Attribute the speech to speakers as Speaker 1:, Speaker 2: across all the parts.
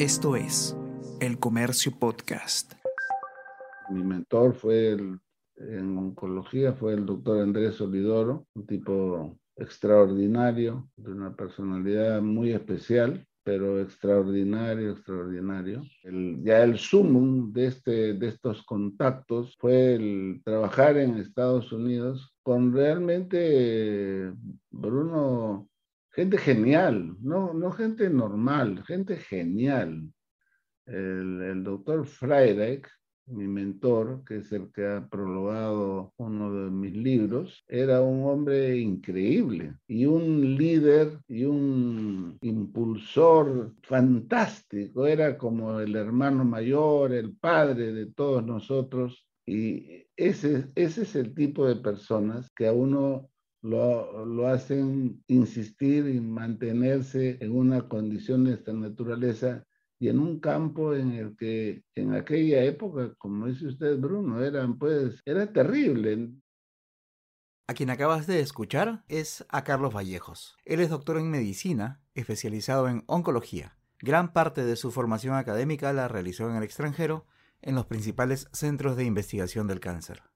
Speaker 1: Esto es El Comercio Podcast.
Speaker 2: Mi mentor fue el, en oncología fue el doctor Andrés Solidoro, un tipo extraordinario, de una personalidad muy especial, pero extraordinario, extraordinario. El, ya el sumum de, este, de estos contactos fue el trabajar en Estados Unidos con realmente, Bruno, gente genial, no, no gente normal, gente genial. El, doctor Freirich, mi mentor, que es el que ha prologado uno de mis libros, era un hombre increíble y un líder y un impulsor fantástico. Era como el hermano mayor, el padre de todos nosotros. Y ese, ese es el tipo de personas que a uno lo, hacen insistir y mantenerse en una condición de esta naturaleza y en un campo en el que en aquella época, como dice usted, Bruno, eran pues, era terrible.
Speaker 1: A quien acabas de escuchar es a Carlos Vallejos. Él es doctor en medicina, especializado en oncología. Gran parte de su formación académica la realizó en el extranjero, en los principales centros de investigación del cáncer.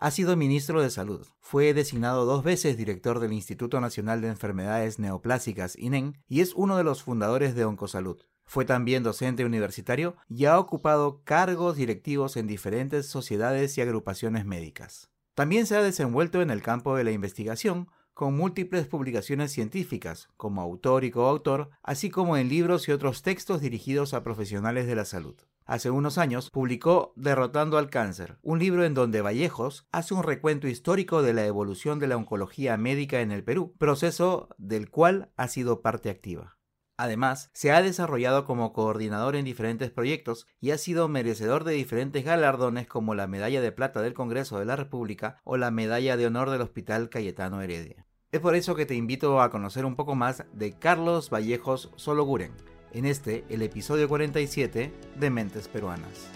Speaker 1: Ha sido ministro de Salud. Fue designado dos veces director del Instituto Nacional de Enfermedades Neoplásicas, INEN, y es uno de los fundadores de Oncosalud. Fue también docente universitario y ha ocupado cargos directivos en diferentes sociedades y agrupaciones médicas. También se ha desenvuelto en el campo de la investigación, con múltiples publicaciones científicas, como autor y coautor, así como en libros y otros textos dirigidos a profesionales de la salud hace unos años, publicó Derrotando al Cáncer, un libro en donde Vallejos hace un recuento histórico de la evolución de la oncología médica en el Perú, proceso del cual ha sido parte activa. Además, se ha desarrollado como coordinador en diferentes proyectos y ha sido merecedor de diferentes galardones como la Medalla de Plata del Congreso de la República o la Medalla de Honor del Hospital Cayetano Heredia. Es por eso que te invito a conocer un poco más de Carlos Vallejos Sologuren, en este, el episodio 47 de Mentes Peruanas.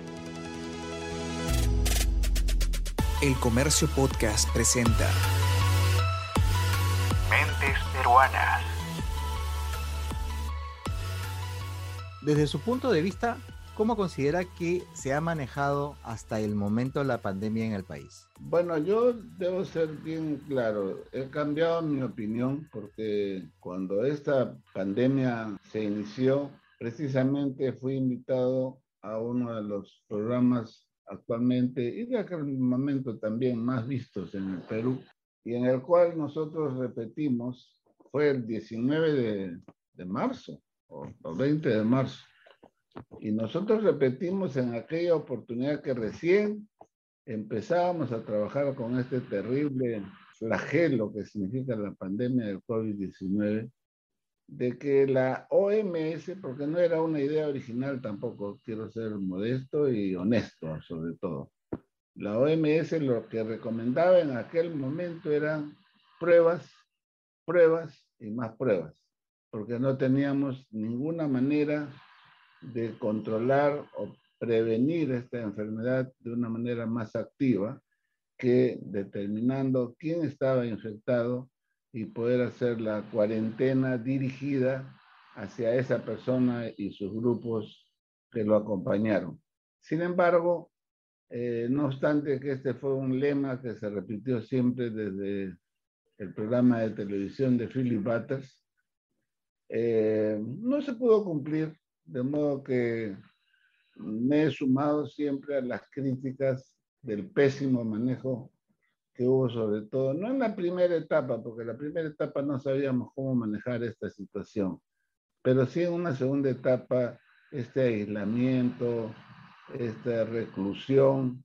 Speaker 3: El Comercio Podcast presenta
Speaker 1: Mentes Peruanas. Desde su punto de vista, ¿cómo considera que se ha manejado hasta el momento la pandemia en el país?
Speaker 2: Bueno, yo debo ser bien claro. He cambiado mi opinión porque cuando esta pandemia se inició, precisamente fui invitado a uno de los programas actualmente y de aquel momento también más vistos en el Perú y en el cual nosotros repetimos, fue el 19 de, de marzo o el 20 de marzo y nosotros repetimos en aquella oportunidad que recién empezábamos a trabajar con este terrible flagelo que significa la pandemia del COVID-19, de que la OMS, porque no era una idea original tampoco, quiero ser modesto y honesto sobre todo, la OMS lo que recomendaba en aquel momento eran pruebas, pruebas y más pruebas, porque no teníamos ninguna manera de controlar o prevenir esta enfermedad de una manera más activa que determinando quién estaba infectado y poder hacer la cuarentena dirigida hacia esa persona y sus grupos que lo acompañaron. Sin embargo, eh, no obstante que este fue un lema que se repitió siempre desde el programa de televisión de Philip Butters, eh, no se pudo cumplir de modo que me he sumado siempre a las críticas del pésimo manejo que hubo sobre todo, no en la primera etapa, porque en la primera etapa no sabíamos cómo manejar esta situación, pero sí en una segunda etapa, este aislamiento, esta reclusión,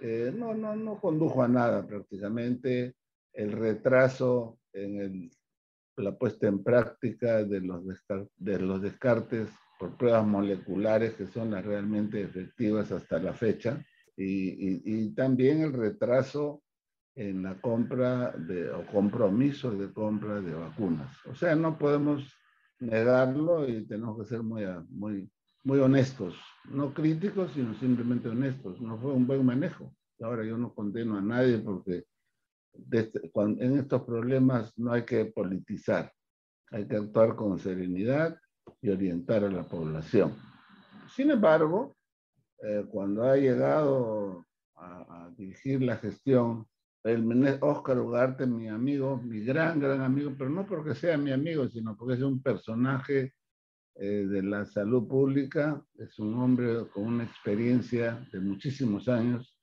Speaker 2: eh, no, no, no condujo a nada prácticamente, el retraso en la puesta en práctica de los, de los descartes por pruebas moleculares que son las realmente efectivas hasta la fecha, y, y, también el retraso en la compra de, o compromiso de compra de vacunas. O sea, no podemos negarlo y tenemos que ser muy, muy, muy honestos, no críticos, sino simplemente honestos. No fue un buen manejo. Ahora yo no condeno a nadie porque este, en estos problemas no hay que politizar, hay que actuar con serenidad y orientar a la población. Sin embargo, eh, cuando ha llegado a, dirigir la gestión, el Oscar Ugarte, mi amigo, mi gran, gran amigo, pero no porque sea mi amigo, sino porque es un personaje eh, de la salud pública, es un hombre con una experiencia de muchísimos años,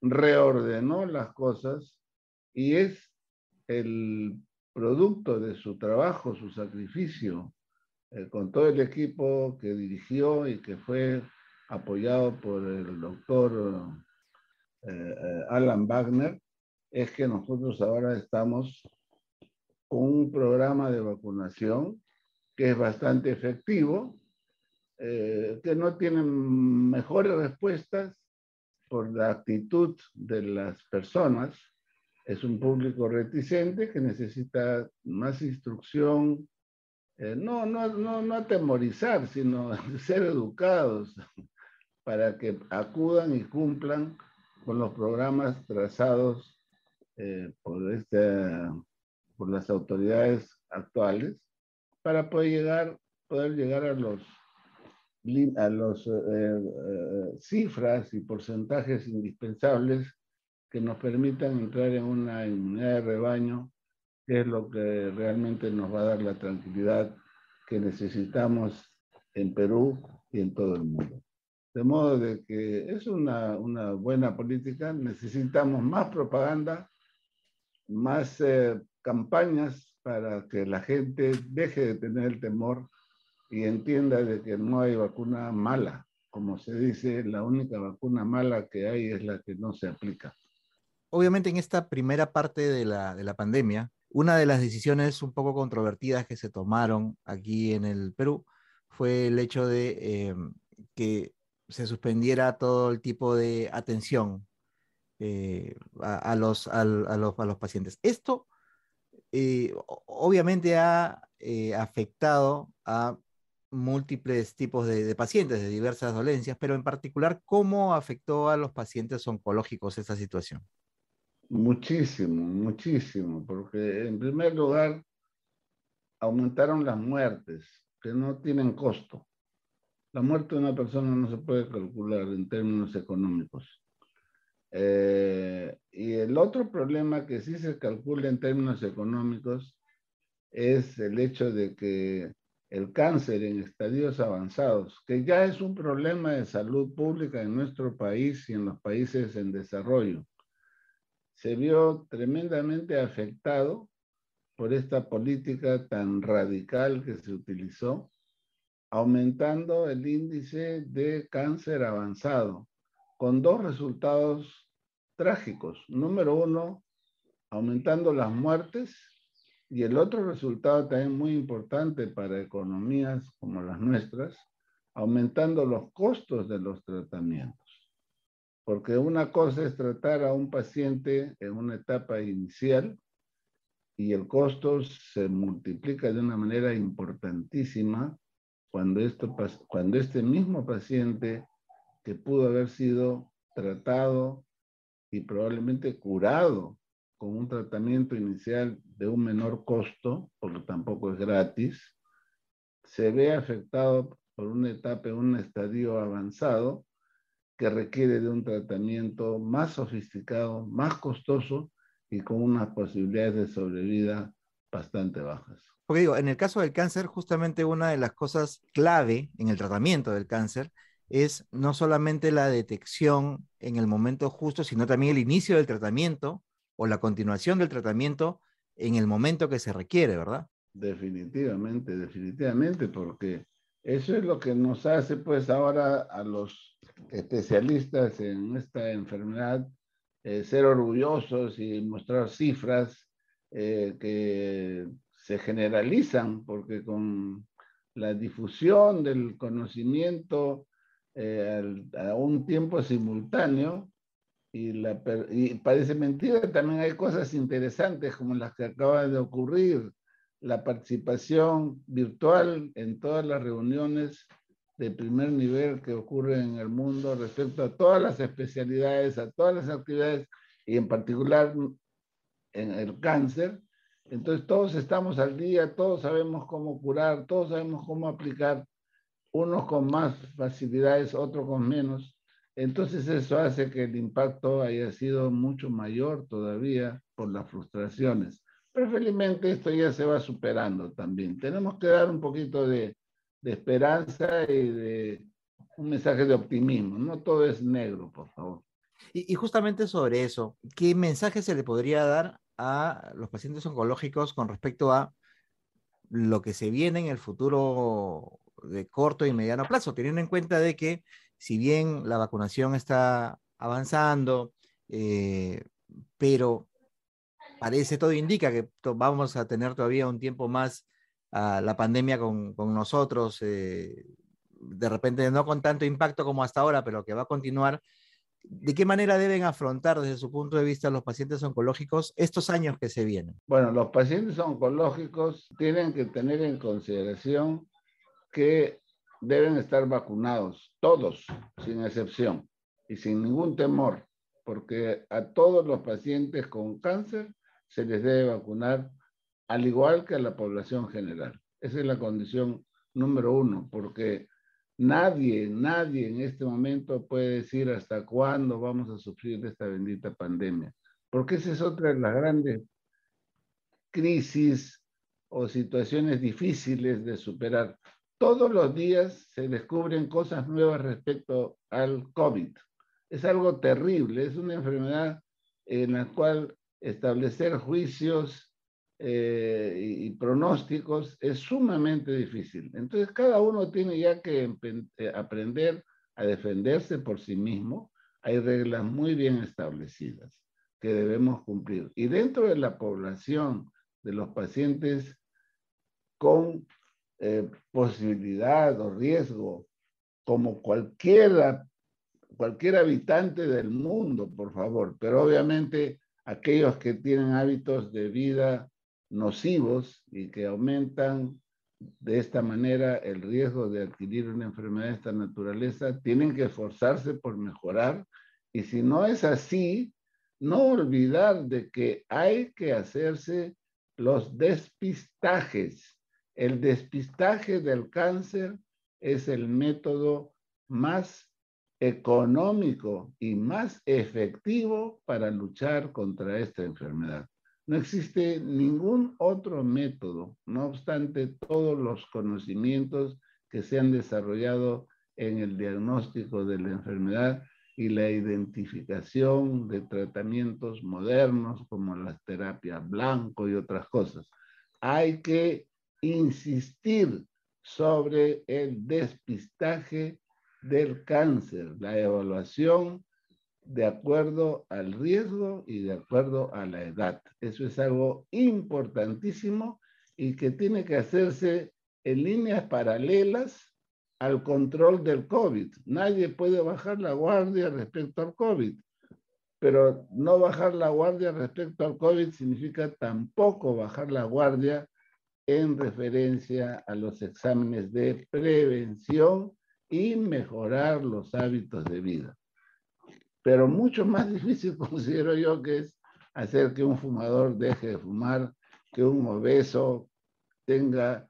Speaker 2: reordenó las cosas y es el producto de su trabajo, su sacrificio, eh, con todo el equipo que dirigió y que fue apoyado por el doctor eh, Alan Wagner, es que nosotros ahora estamos con un programa de vacunación que es bastante efectivo, eh, que no tienen mejores respuestas por la actitud de las personas. Es un público reticente que necesita más instrucción, eh, no, no, no, no atemorizar, sino ser educados para que acudan y cumplan con los programas trazados eh, por, este, por las autoridades actuales para poder llegar, poder llegar a los a los eh, eh, cifras y porcentajes indispensables que nos permitan entrar en una inmunidad de rebaño, que es lo que realmente nos va a dar la tranquilidad que necesitamos en Perú y en todo el mundo. De modo de que es una, una buena política, necesitamos más propaganda, más eh, campañas para que la gente deje de tener el temor y entienda de que no hay vacuna mala. Como se dice, la única vacuna mala que hay es la que no se aplica.
Speaker 1: Obviamente en esta primera parte de la, de la pandemia, una de las decisiones un poco controvertidas que se tomaron aquí en el Perú fue el hecho de em, que se suspendiera todo el tipo de atención eh, a, los, a, los, a los pacientes. Esto eh, obviamente ha eh, afectado a múltiples tipos de, pacientes de diversas dolencias, pero en particular, ¿cómo afectó a los pacientes oncológicos esta situación?
Speaker 2: Muchísimo, muchísimo, porque en primer lugar aumentaron las muertes, que no tienen costo. La muerte de una persona no se puede calcular en términos económicos. Eh, y el otro problema que sí se calcula en términos económicos es el hecho de que el cáncer en estadios avanzados, que ya es un problema de salud pública en nuestro país y en los países en desarrollo, se vio tremendamente afectado por esta política tan radical que se utilizó, aumentando el índice de cáncer avanzado, con dos resultados trágicos. Número uno, aumentando las muertes y el otro resultado también muy importante para economías como las nuestras, aumentando los costos de los tratamientos. Porque una cosa es tratar a un paciente en una etapa inicial y el costo se multiplica de una manera importantísima cuando, esto, cuando este mismo paciente que pudo haber sido tratado y probablemente curado con un tratamiento inicial de un menor costo, porque tampoco es gratis, se ve afectado por una etapa, un estadio avanzado que requiere de un tratamiento más sofisticado, más costoso y con unas posibilidades de sobrevida bastante bajas.
Speaker 1: Porque digo, en el caso del cáncer, justamente una de las cosas clave en el tratamiento del cáncer es no solamente la detección en el momento justo, sino también el inicio del tratamiento o la continuación del tratamiento en el momento que se requiere, ¿verdad?
Speaker 2: Definitivamente, definitivamente, porque eso es lo que nos hace pues ahora a los especialistas en esta enfermedad eh, ser orgullosos y mostrar cifras eh, que se generalizan, porque con la difusión del conocimiento eh, a un tiempo simultáneo y, parece mentira, también hay cosas interesantes como las que acaban de ocurrir, la participación virtual en todas las reuniones de primer nivel que ocurren en el mundo respecto a todas las especialidades, a todas las actividades y en particular en el cáncer. Entonces todos estamos al día, todos sabemos cómo curar, todos sabemos cómo aplicar unos con más facilidades, otros con menos. Entonces eso hace que el impacto haya sido mucho mayor todavía por las frustraciones. Pero felizmente esto ya se va superando también. Tenemos que dar un poquito de, de esperanza y de un mensaje de optimismo. No todo es negro, por favor.
Speaker 1: Y, justamente sobre eso, ¿qué mensaje se le podría dar a los pacientes oncológicos con respecto a lo que se viene en el futuro de corto y mediano plazo, teniendo en cuenta de que si bien la vacunación está avanzando, eh, pero parece, todo indica que vamos a tener todavía un tiempo más la pandemia con, con nosotros, eh, de repente no con tanto impacto como hasta ahora, pero que va a continuar. ¿De qué manera deben afrontar desde su punto de vista los pacientes oncológicos estos años que se vienen?
Speaker 2: Bueno, los pacientes oncológicos tienen que tener en consideración que deben estar vacunados, todos, sin excepción y sin ningún temor, porque a todos los pacientes con cáncer se les debe vacunar al igual que a la población general. Esa es la condición número uno, porque nadie, nadie en este momento puede decir hasta cuándo vamos a sufrir de esta bendita pandemia, porque esa es otra de las grandes crisis o situaciones difíciles de superar todos los días se descubren cosas nuevas respecto al COVID. Es algo terrible, es una enfermedad en la cual establecer juicios eh, y, pronósticos es sumamente difícil. Entonces cada uno tiene ya que eh, aprender a defenderse por sí mismo. Hay reglas muy bien establecidas que debemos cumplir. Y dentro de la población de los pacientes con eh, posibilidad o riesgo, como cualquiera, cualquier habitante del mundo, por favor, pero obviamente aquellos que tienen hábitos de vida nocivos y que aumentan de esta manera el riesgo de adquirir una enfermedad de esta naturaleza, tienen que esforzarse por mejorar y si no es así, no olvidar de que hay que hacerse los despistajes el despistaje del cáncer es el método más económico y más efectivo para luchar contra esta enfermedad. No existe ningún otro método, no obstante todos los conocimientos que se han desarrollado en el diagnóstico de la enfermedad y la identificación de tratamientos modernos como las terapias blanco y otras cosas. Hay que insistir sobre el despistaje del cáncer, la evaluación de acuerdo al riesgo y de acuerdo a la edad. Eso es algo importantísimo y que tiene que hacerse en líneas paralelas al control del COVID. Nadie puede bajar la guardia respecto al COVID, pero no bajar la guardia respecto al COVID significa tampoco bajar la guardia en referencia a los exámenes de prevención y mejorar los hábitos de vida. Pero mucho más difícil considero yo que es hacer que un fumador deje de fumar, que un obeso tenga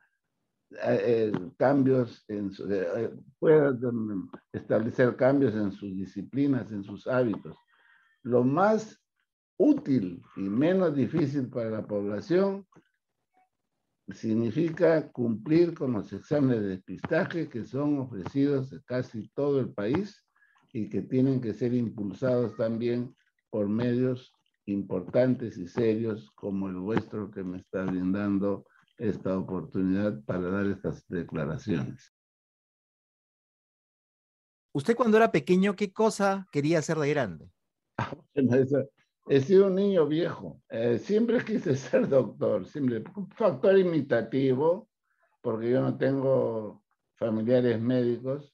Speaker 2: eh, eh, cambios, en eh, pueda establecer cambios en sus disciplinas, en sus hábitos. Lo más útil y menos difícil para la población significa cumplir con los exámenes de despistaje que son ofrecidos en casi todo el país y que tienen que ser impulsados también por medios importantes y serios como el vuestro que me está brindando esta oportunidad para dar estas declaraciones.
Speaker 1: Usted cuando era pequeño, ¿qué cosa quería hacer de grande?
Speaker 2: He sido un niño viejo. Eh, siempre quise ser doctor, siempre. Factor imitativo, porque yo no tengo familiares médicos,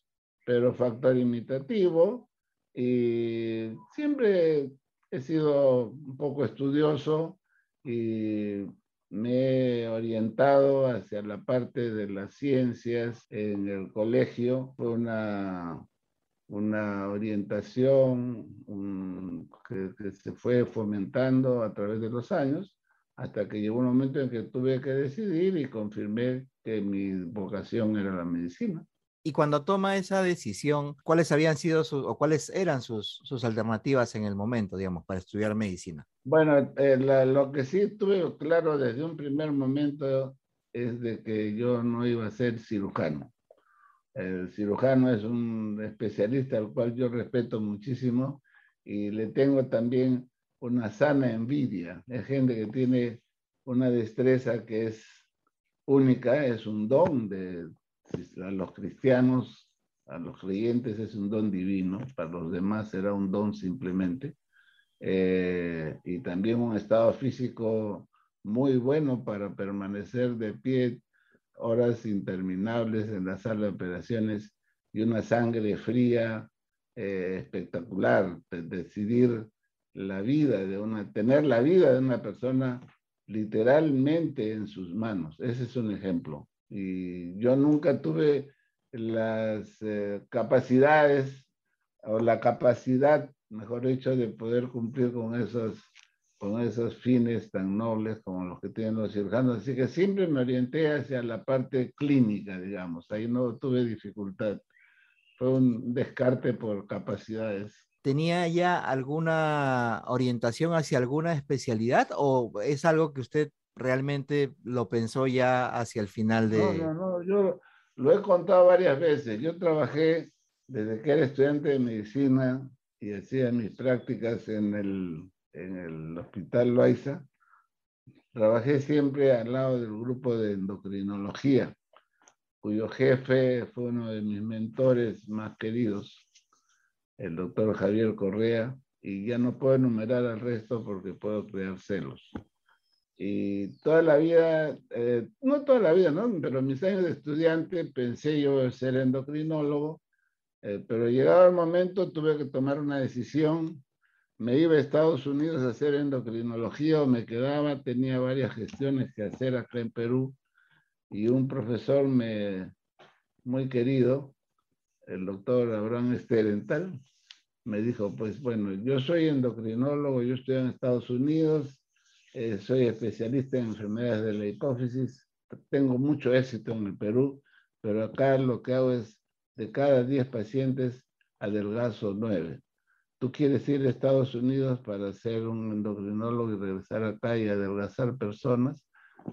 Speaker 2: pero factor imitativo. Y siempre he sido un poco estudioso y me he orientado hacia la parte de las ciencias en el colegio. Fue una una orientación que, se fue fomentando a través de los años, hasta que llegó un momento en que tuve que decidir y confirmé que mi vocación era la medicina.
Speaker 1: Y cuando toma esa decisión, ¿cuáles habían sido sus, o cuáles eran sus, sus alternativas en el momento, digamos, para estudiar medicina?
Speaker 2: Bueno, eh, lo que sí tuve claro desde un primer momento es de que yo no iba a ser cirujano. El cirujano es un especialista al cual yo respeto muchísimo y le tengo también una sana envidia. Es gente que tiene una destreza que es única, es un don de a los cristianos, a los creyentes es un don divino, para los demás será un don simplemente. Eh, y también un estado físico muy bueno para permanecer de pie horas interminables en la sala de operaciones y una sangre fría eh, espectacular, decidir la vida de una, tener la vida de una persona literalmente en sus manos. Ese es un ejemplo. Y yo nunca tuve las eh, capacidades o la capacidad, mejor dicho, de poder cumplir con esos, con esos fines tan nobles como los que tienen los cirujanos. Así que siempre me orienté hacia la parte clínica, digamos. Ahí no tuve dificultad. Fue un descarte por capacidades.
Speaker 1: ¿Tenía ya alguna orientación hacia alguna especialidad o es algo que usted realmente lo pensó ya hacia el final de...
Speaker 2: No, no, no, yo lo he contado varias veces. Yo trabajé desde que era estudiante de medicina y hacía mis prácticas en el, en el Hospital Loaiza. Trabajé siempre al lado del grupo de endocrinología, cuyo jefe fue uno de mis mentores más queridos el doctor Javier Correa, y ya no puedo enumerar al resto porque puedo crear celos. Y toda la vida, eh, no toda la vida, ¿no? Pero mis años de estudiante pensé yo ser endocrinólogo, eh, pero llegado el momento tuve que tomar una decisión. Me iba a Estados Unidos a hacer endocrinología o me quedaba, tenía varias gestiones que hacer acá en Perú y un profesor me, muy querido, el doctor Abraham Esterental, me dijo, pues bueno, yo soy endocrinólogo, yo estoy en Estados Unidos, eh, soy especialista en enfermedades de la hipófisis, tengo mucho éxito en el Perú, pero acá lo que hago es, de cada 10 pacientes, adelgazo 9. ¿Tú quieres ir a Estados Unidos para ser un endocrinólogo y regresar acá y adelgazar personas?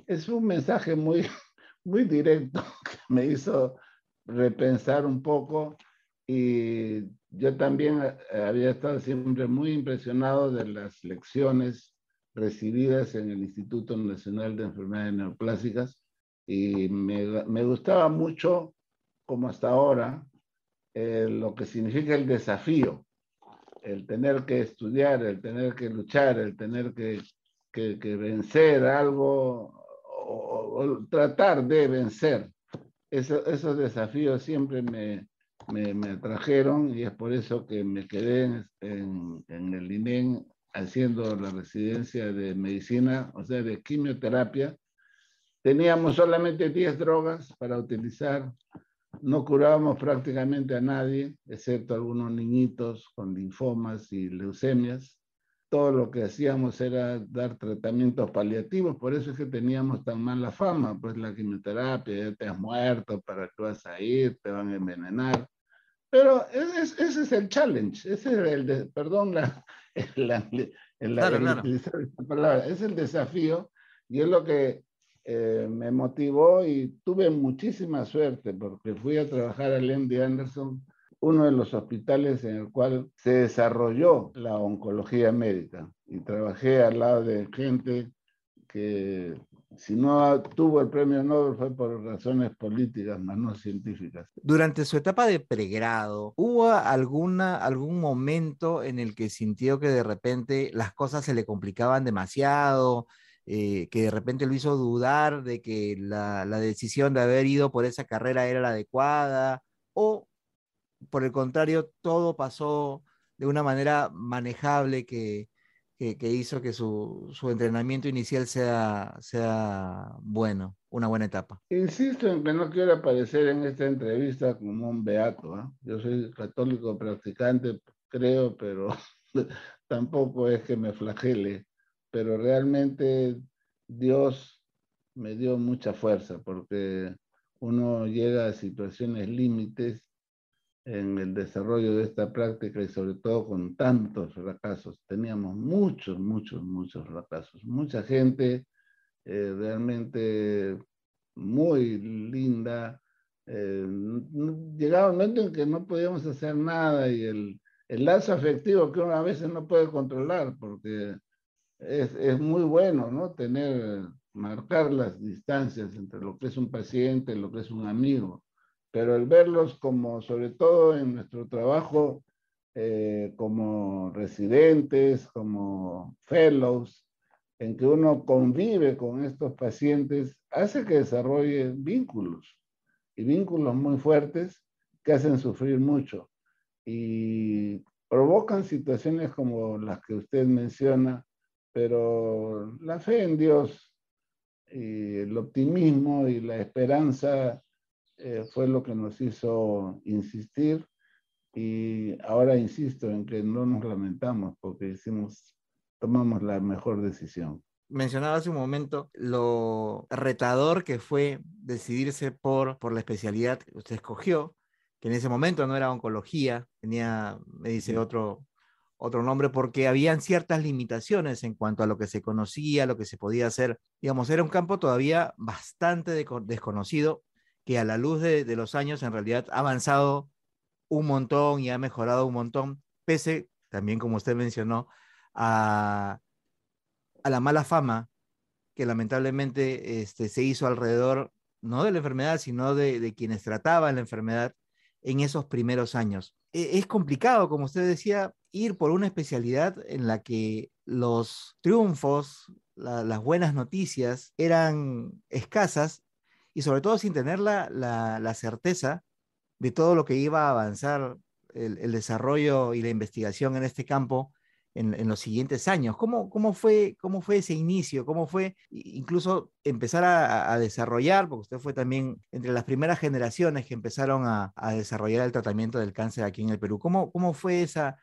Speaker 2: Es un mensaje muy, muy directo que me hizo repensar un poco y yo también eh, había estado siempre muy impresionado de las lecciones recibidas en el Instituto Nacional de Enfermedades Neoplásicas y me, me gustaba mucho, como hasta ahora, eh, lo que significa el desafío, el tener que estudiar, el tener que luchar, el tener que, que, que vencer algo o, o, tratar de vencer. Eso, esos desafíos siempre me, me, me, atrajeron y es por eso que me quedé en, en, el INEN haciendo la residencia de medicina, o sea, de quimioterapia. Teníamos solamente 10 drogas para utilizar, no curábamos prácticamente a nadie, excepto algunos niñitos con linfomas y leucemias. Todo lo que hacíamos era dar tratamientos paliativos, por eso es que teníamos tan mala fama, pues la quimioterapia, ya te has muerto, ¿para qué vas a ir? Te van a envenenar. Pero ese, ese es el challenge, ese es el, de, perdón, la, la, la, claro, claro. palabra, es el desafío y es lo que eh, me motivó y tuve muchísima suerte porque fui a trabajar al MD Anderson, uno de los hospitales en el cual se desarrolló la oncología médica y trabajé al lado de gente que si no tuvo el premio Nobel fue por razones políticas, más no científicas.
Speaker 1: Durante su etapa de pregrado, ¿hubo alguna, algún momento en el que sintió que de repente las cosas se le complicaban demasiado? Eh, que de repente lo hizo dudar de que la, la decisión de haber ido por esa carrera era la adecuada, o por el contrario, todo pasó de una manera manejable que, que, hizo que su, su, entrenamiento inicial sea, sea bueno, una buena etapa.
Speaker 2: Insisto en que no quiero aparecer en esta entrevista como un beato. ¿eh? Yo soy católico practicante, creo, pero tampoco es que me flagele. Pero realmente Dios me dio mucha fuerza porque uno llega a situaciones límites en el desarrollo de esta práctica y sobre todo con tantos fracasos. Teníamos muchos, muchos, muchos fracasos. Mucha gente eh, realmente muy linda. Eh, llegaba un momento en que no podíamos hacer nada y el, el lazo afectivo que uno a veces no puede controlar porque es, es muy bueno, ¿no? Tener, marcar las distancias entre lo que es un paciente y lo que es un amigo pero el verlos como, sobre todo en nuestro trabajo, eh, como residentes, como fellows, en que uno convive con estos pacientes, hace que desarrolle vínculos, y vínculos muy fuertes que hacen sufrir mucho, y provocan situaciones como las que usted menciona, pero la fe en Dios y el optimismo y la esperanza eh, fue lo que nos hizo insistir y ahora insisto en que no nos lamentamos porque hicimos, tomamos la mejor decisión.
Speaker 1: Mencionaba hace un momento lo retador que fue decidirse por, por la especialidad que usted escogió, que en ese momento no era oncología, tenía, me dice otro, otro nombre, porque habían ciertas limitaciones en cuanto a lo que se conocía, lo que se podía hacer. Digamos, era un campo todavía bastante desconocido que a la luz de, los años en realidad ha avanzado un montón y ha mejorado un montón, pese también, como usted mencionó, a, la mala fama que lamentablemente este, se hizo alrededor, no de la enfermedad, sino de, quienes trataban la enfermedad en esos primeros años. E, es complicado, como usted decía, ir por una especialidad en la que los triunfos, las buenas noticias eran escasas y sobre todo sin tener la, la, certeza de todo lo que iba a avanzar el, el, desarrollo y la investigación en este campo en, en los siguientes años. ¿Cómo, ¿Cómo, fue, ¿Cómo fue ese inicio? ¿Cómo fue incluso empezar a, a, desarrollar, porque usted fue también entre las primeras generaciones que empezaron a, a desarrollar el tratamiento del cáncer aquí en el Perú? ¿Cómo, cómo fue esa,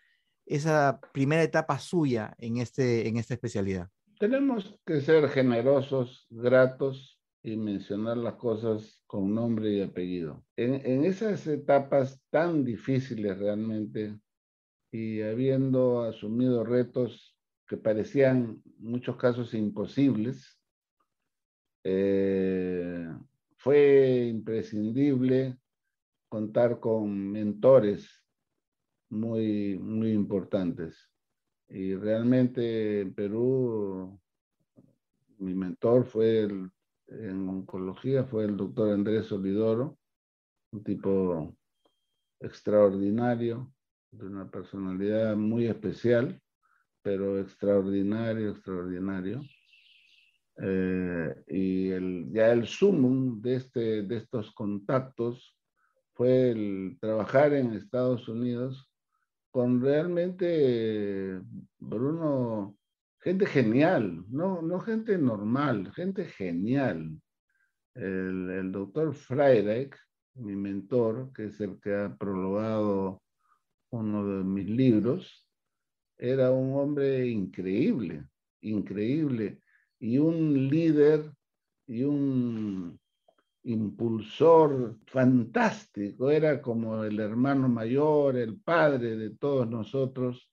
Speaker 1: esa primera etapa suya en, este, en esta especialidad?
Speaker 2: Tenemos que ser generosos, gratos y mencionar las cosas con nombre y apellido. En, esas etapas tan difíciles realmente y habiendo asumido retos que parecían en muchos casos imposibles, eh, fue imprescindible contar con mentores muy, muy importantes. Y realmente en Perú, mi mentor fue el en oncología fue el doctor Andrés Solidoro, un tipo extraordinario, de una personalidad muy especial, pero extraordinario, extraordinario. Eh, y el, ya el sumum de, este, de estos contactos fue el trabajar en Estados Unidos con realmente, Bruno, gente genial, no, no gente normal, gente genial. El, doctor Freirich, mi mentor, que es el que ha prologado uno de mis libros, era un hombre increíble, increíble, y un líder y un impulsor fantástico, era como el hermano mayor, el padre de todos nosotros,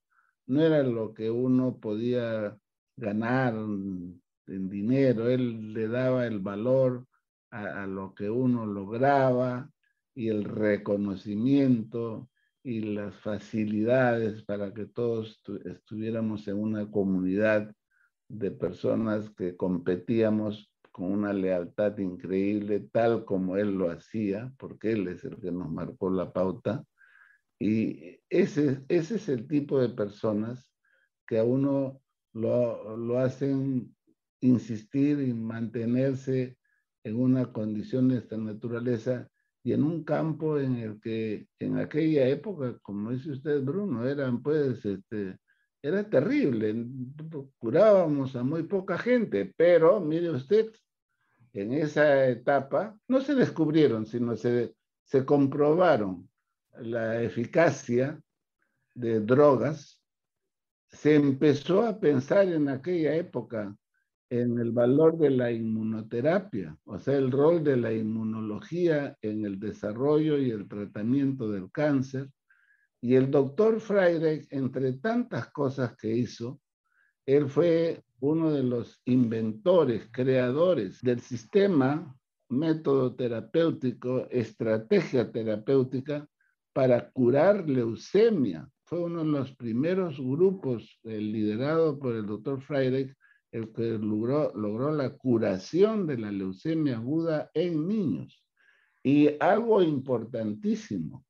Speaker 2: no era lo que uno podía ganar en dinero, él le daba el valor a, lo que uno lograba y el reconocimiento y las facilidades para que todos estuviéramos en una comunidad de personas que competíamos con una lealtad increíble, tal como él lo hacía, porque él es el que nos marcó la pauta. Y ese, ese es el tipo de personas que a uno lo, lo hacen insistir y mantenerse en una condición de esta naturaleza y en un campo en el que en aquella época, como dice usted, Bruno, eran pues, este, era terrible. Curábamos a muy poca gente, pero mire usted, en esa etapa no se descubrieron, sino se, se comprobaron la eficacia de drogas, se empezó a pensar en aquella época en el valor de la inmunoterapia, o sea, el rol de la inmunología en el desarrollo y el tratamiento del cáncer. Y el doctor Freire, entre tantas cosas que hizo, él fue uno de los inventores, creadores del sistema, método terapéutico, estrategia terapéutica para curar leucemia. Fue uno de los primeros grupos liderado por el doctor Freire el que logró, logró la curación de la leucemia aguda en niños. Y algo importantísimo,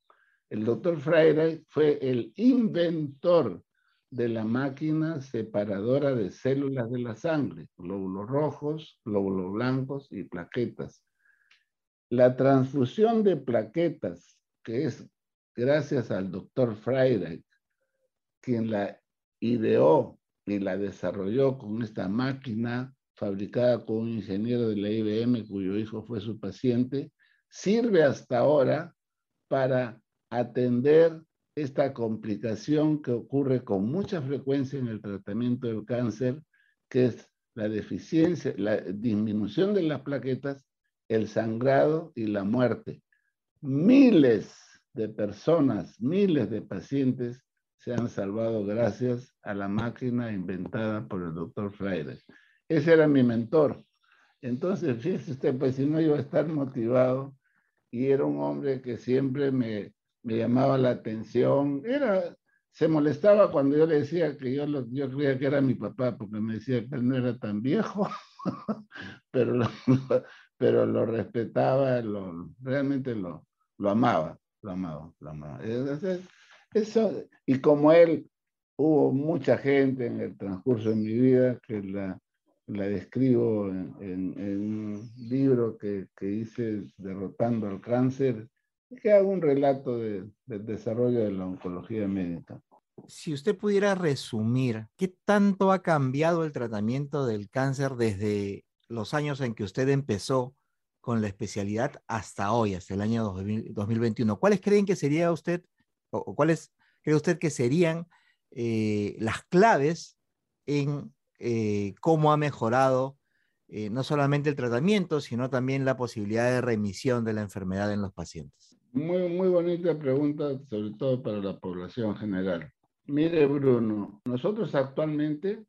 Speaker 2: el doctor Freire fue el inventor de la máquina separadora de células de la sangre, glóbulos rojos, glóbulos blancos y plaquetas. La transfusión de plaquetas, que es gracias al doctor Freire, quien la ideó y la desarrolló con esta máquina fabricada con un ingeniero de la IBM cuyo hijo fue su paciente, sirve hasta ahora para atender esta complicación que ocurre con mucha frecuencia en el tratamiento del cáncer, que es la deficiencia, la disminución de las plaquetas, el sangrado y la muerte. Miles de personas, miles de pacientes se han salvado gracias a la máquina inventada por el doctor Freire. Ese era mi mentor. Entonces, fíjese usted, pues si no iba a estar motivado y era un hombre que siempre me, me llamaba la atención. Era, se molestaba cuando yo le decía que yo, yo creía que era mi papá, porque me decía que él no era tan viejo, pero, lo, pero lo respetaba, lo, realmente lo, lo amaba, lo amaba, lo amaba. Entonces, eso, y como él, hubo mucha gente en el transcurso de mi vida que la, la describo en, en, un libro que, que, hice, Derrotando al Cáncer, que hago un relato de, del desarrollo de la oncología médica.
Speaker 1: Si usted pudiera resumir, ¿qué tanto ha cambiado el tratamiento del cáncer desde los años en que usted empezó con la especialidad hasta hoy, hasta el año 2021? ¿Cuáles creen que sería usted o, cuáles cree usted que serían eh, las claves en eh, cómo ha mejorado eh, no solamente el tratamiento, sino también la posibilidad de remisión de la enfermedad en los pacientes?
Speaker 2: Muy, muy bonita pregunta, sobre todo para la población general. Mire, Bruno, nosotros actualmente,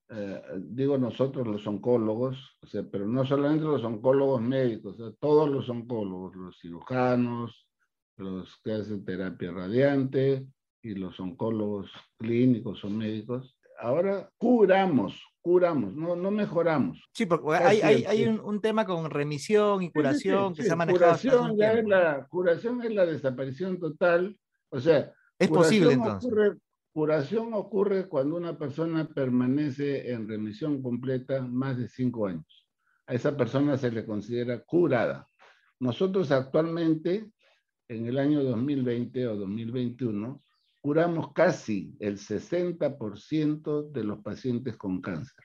Speaker 2: digo nosotros los oncólogos, pero no solamente los oncólogos médicos, todos los oncólogos, los cirujanos, los que hacen terapia radiante y los oncólogos clínicos o médicos, ahora curamos, curamos, no, no mejoramos.
Speaker 1: Sí, porque hay, hay, hay un, un, tema con remisión y curación que se ha manejado.
Speaker 2: Curación, ya es la, curación es la desaparición total, o sea,
Speaker 1: es posible entonces.
Speaker 2: Ocurre, curación ocurre cuando una persona permanece en remisión completa más de cinco años. A esa persona se le considera curada. Nosotros actualmente en el año 2020 o 2021, curamos casi el 60% de los pacientes con cáncer.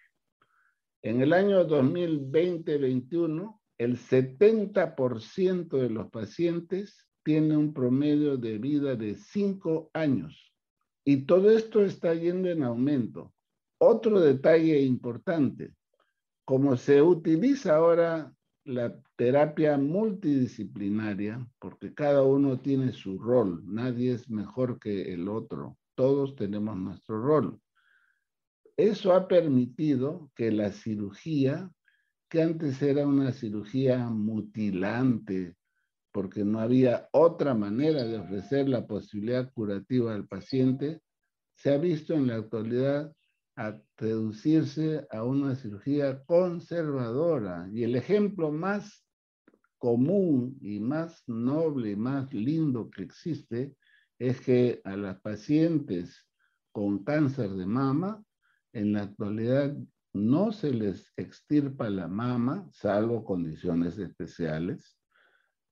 Speaker 2: En el año 2020-21, el 70% de los pacientes tiene un promedio de vida de 5 años. Y todo esto está yendo en aumento. Otro detalle importante, como se utiliza ahora la terapia multidisciplinaria, porque cada uno tiene su rol, nadie es mejor que el otro, todos tenemos nuestro rol. Eso ha permitido que la cirugía, que antes era una cirugía mutilante, porque no había otra manera de ofrecer la posibilidad curativa al paciente, se ha visto en la actualidad a reducirse a una cirugía conservadora. Y el ejemplo más común y más noble y más lindo que existe es que a las pacientes con cáncer de mama, en la actualidad no se les extirpa la mama, salvo condiciones especiales.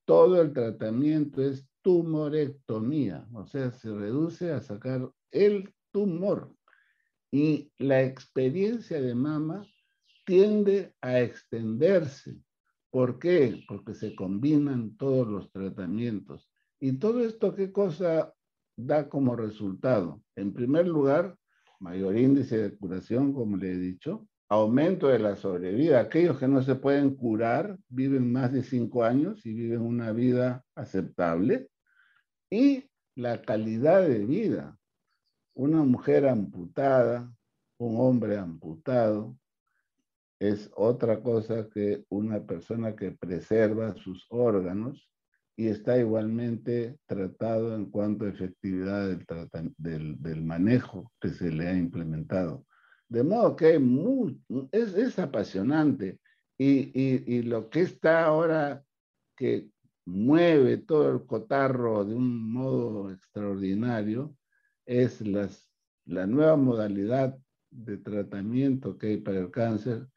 Speaker 2: Todo el tratamiento es tumorectomía, o sea, se reduce a sacar el tumor y la experiencia de mama tiende a extenderse. ¿Por qué? Porque se combinan todos los tratamientos. ¿Y todo esto qué cosa da como resultado? En primer lugar, mayor índice de curación, como le he dicho. aumento de la sobrevida. Aquellos que no se pueden curar viven más de cinco años y viven una vida aceptable. Y la calidad de vida. Una mujer amputada, un hombre amputado, es otra cosa que una persona que preserva sus órganos y está igualmente tratado en cuanto a efectividad del, manejo que se le ha implementado. De modo que es, apasionante y, y, lo que está ahora que mueve todo el cotarro de un modo extraordinario es la nueva modalidad de tratamiento que hay para el cáncer,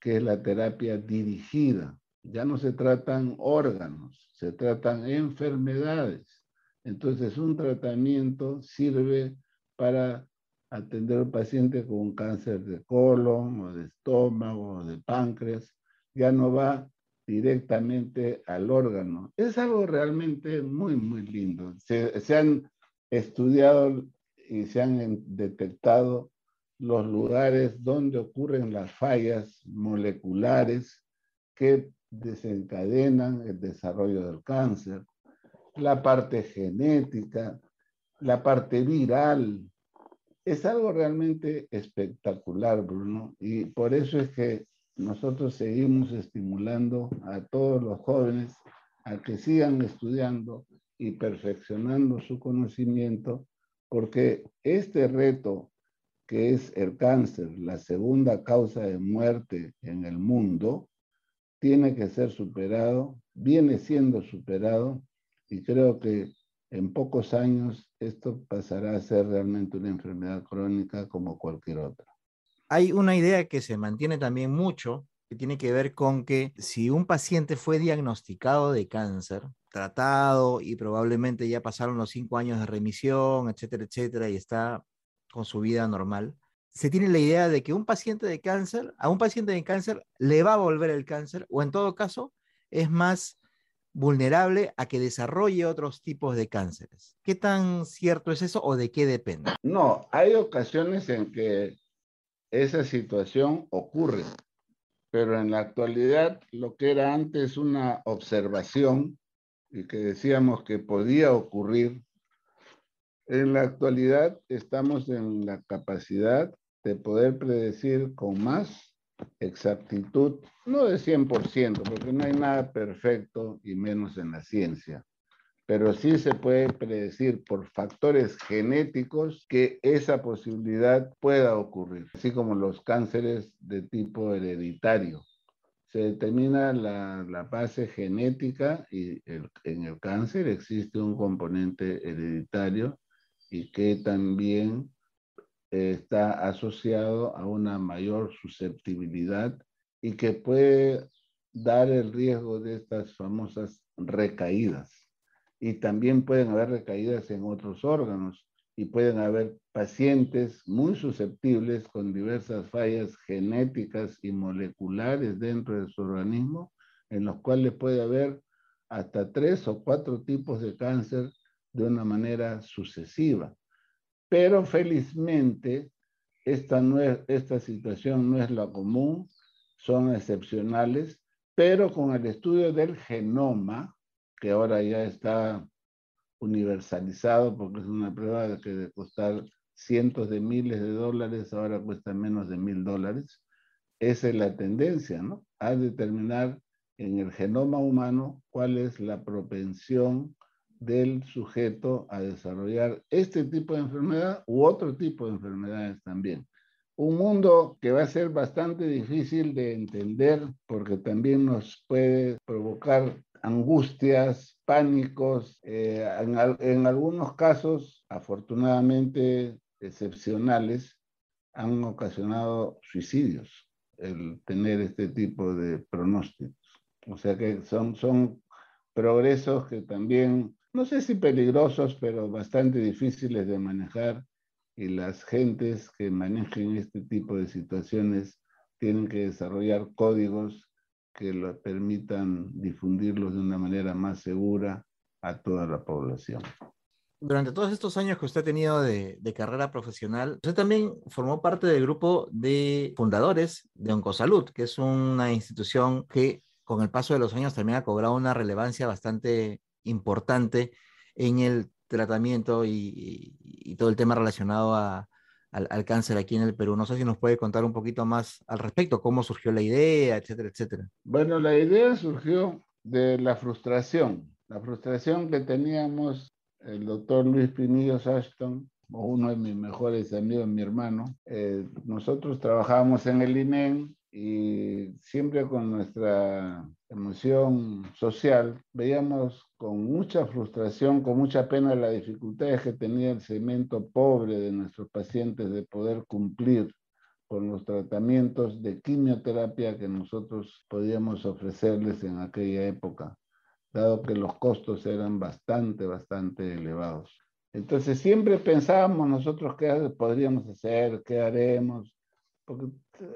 Speaker 2: que es la terapia dirigida. Ya no se tratan órganos, se tratan enfermedades. Entonces, un tratamiento sirve para atender al paciente con un cáncer de colon o de estómago o de páncreas. Ya no va directamente al órgano. Es algo realmente muy, muy lindo. Se han estudiado y se han detectado los lugares donde ocurren las fallas moleculares que desencadenan el desarrollo del cáncer, la parte genética, la parte viral. Es algo realmente espectacular, Bruno, y por eso es que nosotros seguimos estimulando a todos los jóvenes a que sigan estudiando y perfeccionando su conocimiento, porque este reto que es el cáncer, la segunda causa de muerte en el mundo, tiene que ser superado, viene siendo superado y creo que en pocos años esto pasará a ser realmente una enfermedad crónica como cualquier otra.
Speaker 1: Hay una idea que se mantiene también mucho, tiene que ver con que si un paciente fue diagnosticado de cáncer, tratado y probablemente ya pasaron los cinco años de remisión, etcétera, etcétera, y está con su vida normal, se tiene la idea de que un paciente de cáncer, a un paciente de cáncer le va a volver el cáncer o en todo caso es más vulnerable a que desarrolle otros tipos de cánceres. ¿Qué tan cierto es eso o de qué depende?
Speaker 2: No, hay ocasiones en que esa situación ocurre. Pero en la actualidad, lo que era antes una observación y que decíamos que podía ocurrir, en la actualidad estamos en la capacidad de poder predecir con más exactitud, no de 100%, porque no hay nada perfecto y menos en la ciencia, pero sí se puede predecir por factores genéticos que esa posibilidad pueda ocurrir, así como los cánceres de tipo hereditario. Se determina la, base genética y en el cáncer existe un componente hereditario y que también está asociado a una mayor susceptibilidad y que puede dar el riesgo de estas famosas recaídas y también pueden haber recaídas en otros órganos y pueden haber pacientes muy susceptibles con diversas fallas genéticas y moleculares dentro de su organismo, en los cuales puede haber hasta tres o cuatro tipos de cáncer de una manera sucesiva. Pero felizmente, esta, esta situación no es la común, son excepcionales, pero con el estudio del genoma, que ahora ya está universalizado porque es una prueba que de costar cientos de miles de dólares, ahora cuesta menos de mil dólares. Esa es la tendencia, ¿no? A determinar en el genoma humano cuál es la propensión del sujeto a desarrollar este tipo de enfermedad u otro tipo de enfermedades también. Un mundo que va a ser bastante difícil de entender porque también nos puede provocar angustias, pánicos, eh, en, algunos casos, afortunadamente excepcionales, han ocasionado suicidios el tener este tipo de pronósticos. O sea que son, son progresos que también, no sé si peligrosos, pero bastante difíciles de manejar y las gentes que manejen este tipo de situaciones tienen que desarrollar códigos que lo permitan difundirlos de una manera más segura a toda la población.
Speaker 1: Durante todos estos años que usted ha tenido de, carrera profesional, usted también formó parte del grupo de fundadores de Oncosalud, que es una institución que con el paso de los años también ha cobrado una relevancia bastante importante en el tratamiento y, todo el tema relacionado al, cáncer aquí en el Perú. No sé si nos puede contar un poquito más al respecto, cómo surgió la idea, etcétera, etcétera.
Speaker 2: Bueno, la idea surgió de la frustración, la frustración que teníamos el doctor Luis Pinillos Ashton, uno de mis mejores amigos, mi hermano. Eh, nosotros trabajábamos en el INEN y siempre con nuestra emoción social veíamos con mucha frustración, con mucha pena las dificultades que tenía el segmento pobre de nuestros pacientes de poder cumplir con los tratamientos de quimioterapia que nosotros podíamos ofrecerles en aquella época dado que los costos eran bastante, bastante elevados. Entonces siempre pensábamos nosotros qué podríamos hacer, qué haremos, porque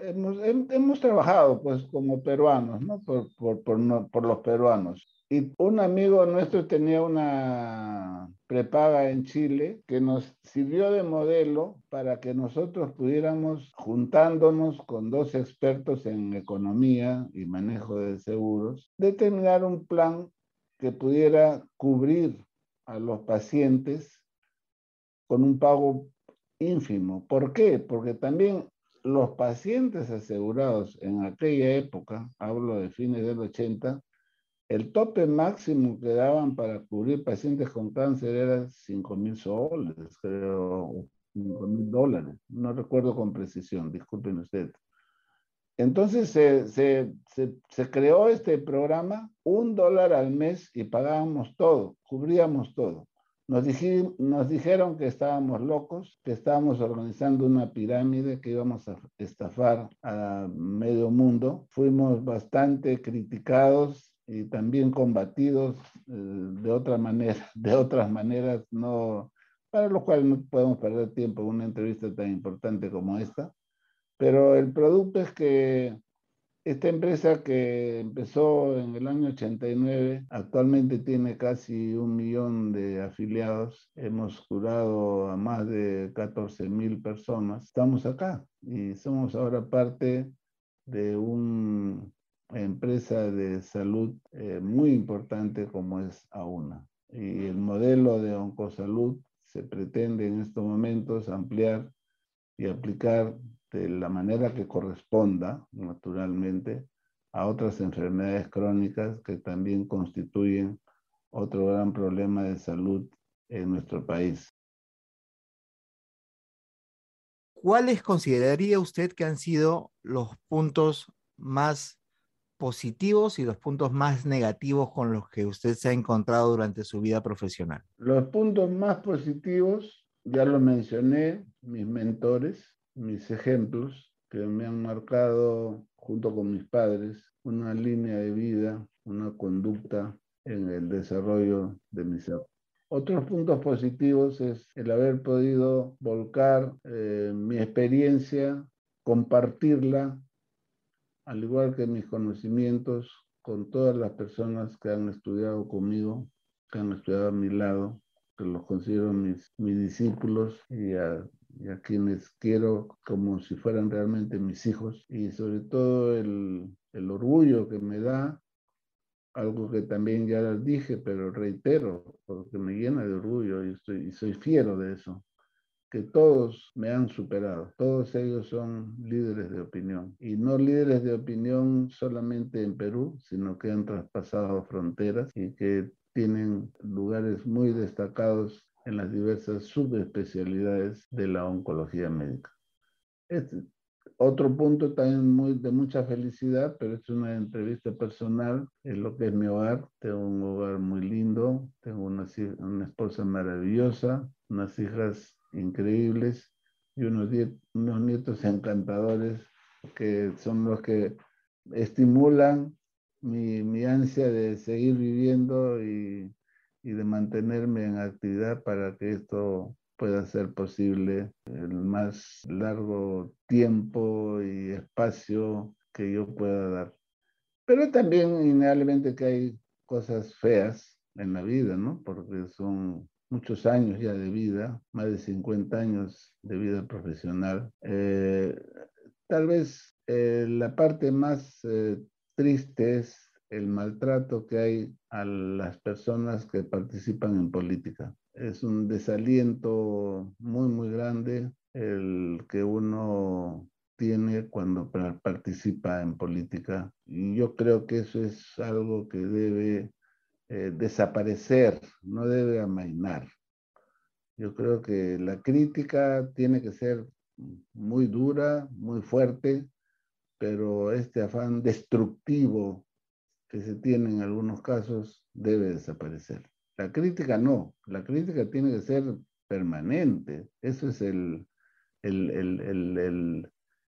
Speaker 2: hemos, hemos trabajado pues como peruanos, ¿no? Por, por, por, por, los peruanos. Y un amigo nuestro tenía una prepaga en Chile que nos sirvió de modelo para que nosotros pudiéramos, juntándonos con dos expertos en economía y manejo de seguros, determinar un plan que pudiera cubrir a los pacientes con un pago ínfimo. ¿Por qué? Porque también los pacientes asegurados en aquella época, hablo de fines del 80, el tope máximo que daban para cubrir pacientes con cáncer era 5 mil soles, creo, 5 mil dólares. No recuerdo con precisión, disculpen ustedes. Entonces se, creó este programa, un dólar al mes y pagábamos todo, cubríamos todo. Nos, nos dijeron que estábamos locos, que estábamos organizando una pirámide que íbamos a estafar a medio mundo. Fuimos bastante criticados y también combatidos eh, de otra manera, de otras maneras, no, para lo cual no podemos perder tiempo en una entrevista tan importante como esta. Pero el producto es que esta empresa que empezó en el año 89 actualmente tiene casi un millón de afiliados. Hemos curado a más de 14 mil personas. Estamos acá y somos ahora parte de una empresa de salud eh, muy importante como es AUNA. Y el modelo de Oncosalud se pretende en estos momentos ampliar y aplicar de la manera que corresponda, naturalmente, a otras enfermedades crónicas que también constituyen otro gran problema de salud en nuestro país.
Speaker 1: ¿Cuáles consideraría usted que han sido los puntos más positivos y los puntos más negativos con los que usted se ha encontrado durante su vida profesional?
Speaker 2: Los puntos más positivos, ya lo mencioné, mis mentores, mis ejemplos que me han marcado junto con mis padres una línea de vida, una conducta en el desarrollo de mi ser. Otros puntos positivos es el haber podido volcar eh, mi experiencia, compartirla, al igual que mis conocimientos, con todas las personas que han estudiado conmigo, que han estudiado a mi lado, que los considero mis, mis discípulos y a y a quienes quiero como si fueran realmente mis hijos. Y sobre todo el, el orgullo que me da, algo que también ya les dije, pero reitero, porque me llena de orgullo y, estoy, y soy fiero de eso, que todos me han superado, todos ellos son líderes de opinión. Y no líderes de opinión solamente en Perú, sino que han traspasado fronteras y que tienen lugares muy destacados en las diversas subespecialidades de la oncología médica. Este, otro punto también muy, de mucha felicidad, pero es una entrevista personal, es lo que es mi hogar. Tengo un hogar muy lindo, tengo una, una esposa maravillosa, unas hijas increíbles y unos, unos nietos encantadores que son los que estimulan mi, mi ansia de seguir viviendo y y de mantenerme en actividad para que esto pueda ser posible el más largo tiempo y espacio que yo pueda dar. Pero también innegablemente que hay cosas feas en la vida, ¿no? Porque son muchos años ya de vida, más de 50 años de vida profesional. Eh, tal vez eh, la parte más eh, triste es el maltrato que hay a las personas que participan en política. Es un desaliento muy, muy grande el que uno tiene cuando participa en política. Y yo creo que eso es algo que debe eh, desaparecer, no debe amainar. Yo creo que la crítica tiene que ser muy dura, muy fuerte, pero este afán destructivo que se tiene en algunos casos debe desaparecer. La crítica no, la crítica tiene que ser permanente. Eso es el, el, el,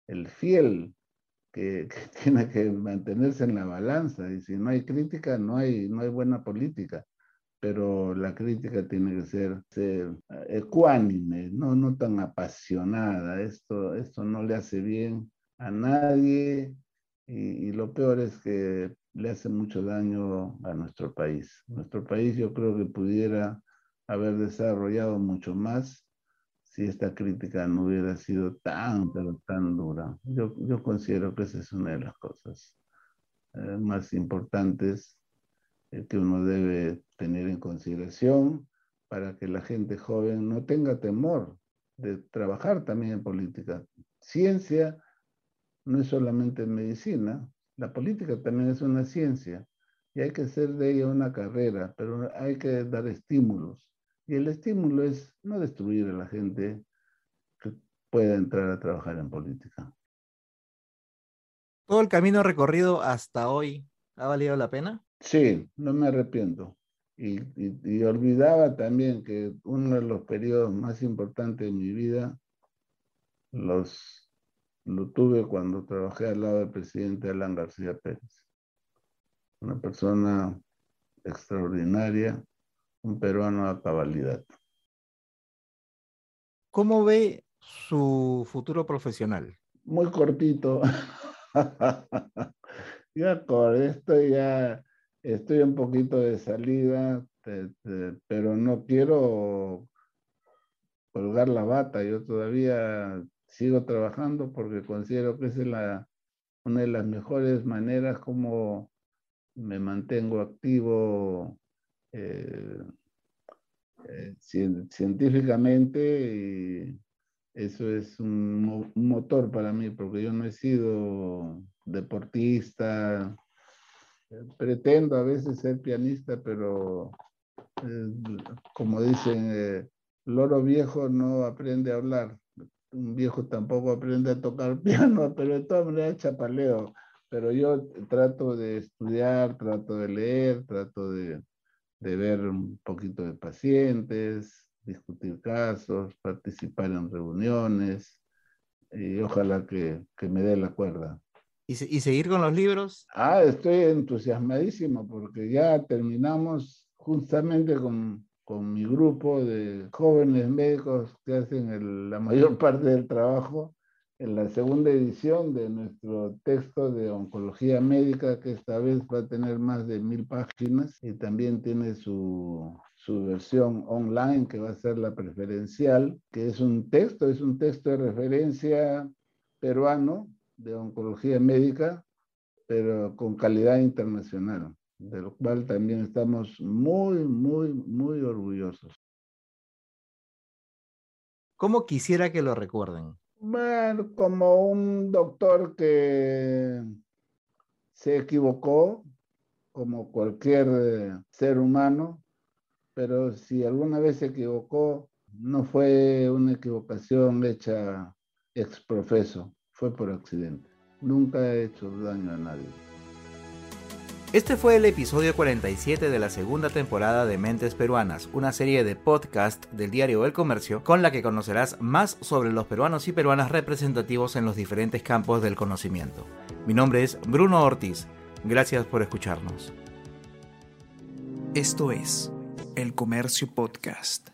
Speaker 2: el fiel que, tiene que mantenerse en la balanza. Y si no hay crítica, no hay, no hay buena política. Pero la crítica tiene que ser, ecuánime, no, no tan apasionada. Esto, esto no le hace bien a nadie y lo peor es que le hace mucho daño a nuestro país. Nuestro país yo creo que pudiera haber desarrollado mucho más si esta crítica no hubiera sido tan, pero tan dura. Yo, yo considero que esa es una de las cosas eh, más importantes eh, que uno debe tener en consideración para que la gente joven no tenga temor de trabajar también en política. Ciencia no es solamente medicina, la política también es una ciencia y hay que hacer de ella una carrera, pero hay que dar estímulos y el estímulo es no destruir a la gente que pueda entrar a trabajar en política.
Speaker 1: ¿Todo el camino recorrido hasta hoy ha valido la pena?
Speaker 2: Sí, no me arrepiento. Y, y, olvidaba también que uno de los periodos más importantes de mi vida los, lo tuve cuando trabajé al lado del presidente Alan García Pérez. Una persona extraordinaria, un peruano a cabalidad.
Speaker 1: ¿Cómo ve su futuro profesional?
Speaker 2: Muy cortito. ya con esto ya estoy un poquito de salida, pero no quiero colgar la bata. Yo todavía sigo trabajando porque considero que es una de las mejores maneras como me mantengo activo eh, eh, científicamente y eso es un, motor para mí porque yo no he sido deportista, eh, pretendo a veces ser pianista, pero como dicen, loro viejo no aprende a hablar, un viejo tampoco aprende a tocar piano, pero de todas maneras chapaleo. Pero yo trato de estudiar, trato de leer, trato de, de ver un poquito de pacientes, discutir casos, participar en reuniones y ojalá que, que me dé la cuerda.
Speaker 1: ¿Y, ¿Y, seguir con los libros?
Speaker 2: Ah, estoy entusiasmadísimo porque ya terminamos justamente con, con mi grupo de jóvenes médicos que hacen la mayor parte del trabajo en la segunda edición de nuestro texto de oncología médica, que esta vez va a tener más de mil páginas y también tiene su, su versión online, que va a ser la preferencial, que es un texto, es un texto de referencia peruano de oncología médica, pero con calidad internacional, de lo cual también estamos muy, muy, muy orgullosos.
Speaker 1: ¿Cómo quisiera que lo recuerden?
Speaker 2: Bueno, como un doctor que se equivocó, como cualquier eh, ser humano, pero si alguna vez se equivocó, no fue una equivocación hecha ex profeso, fue por accidente. Nunca he hecho daño a nadie.
Speaker 1: Este fue el episodio 47 de la segunda temporada de Mentes Peruanas, una serie de podcast del diario El Comercio con la que conocerás más sobre los peruanos y peruanas representativos en los diferentes campos del conocimiento. Mi nombre es Bruno Ortiz. Gracias por escucharnos.
Speaker 3: Esto es El Comercio Podcast.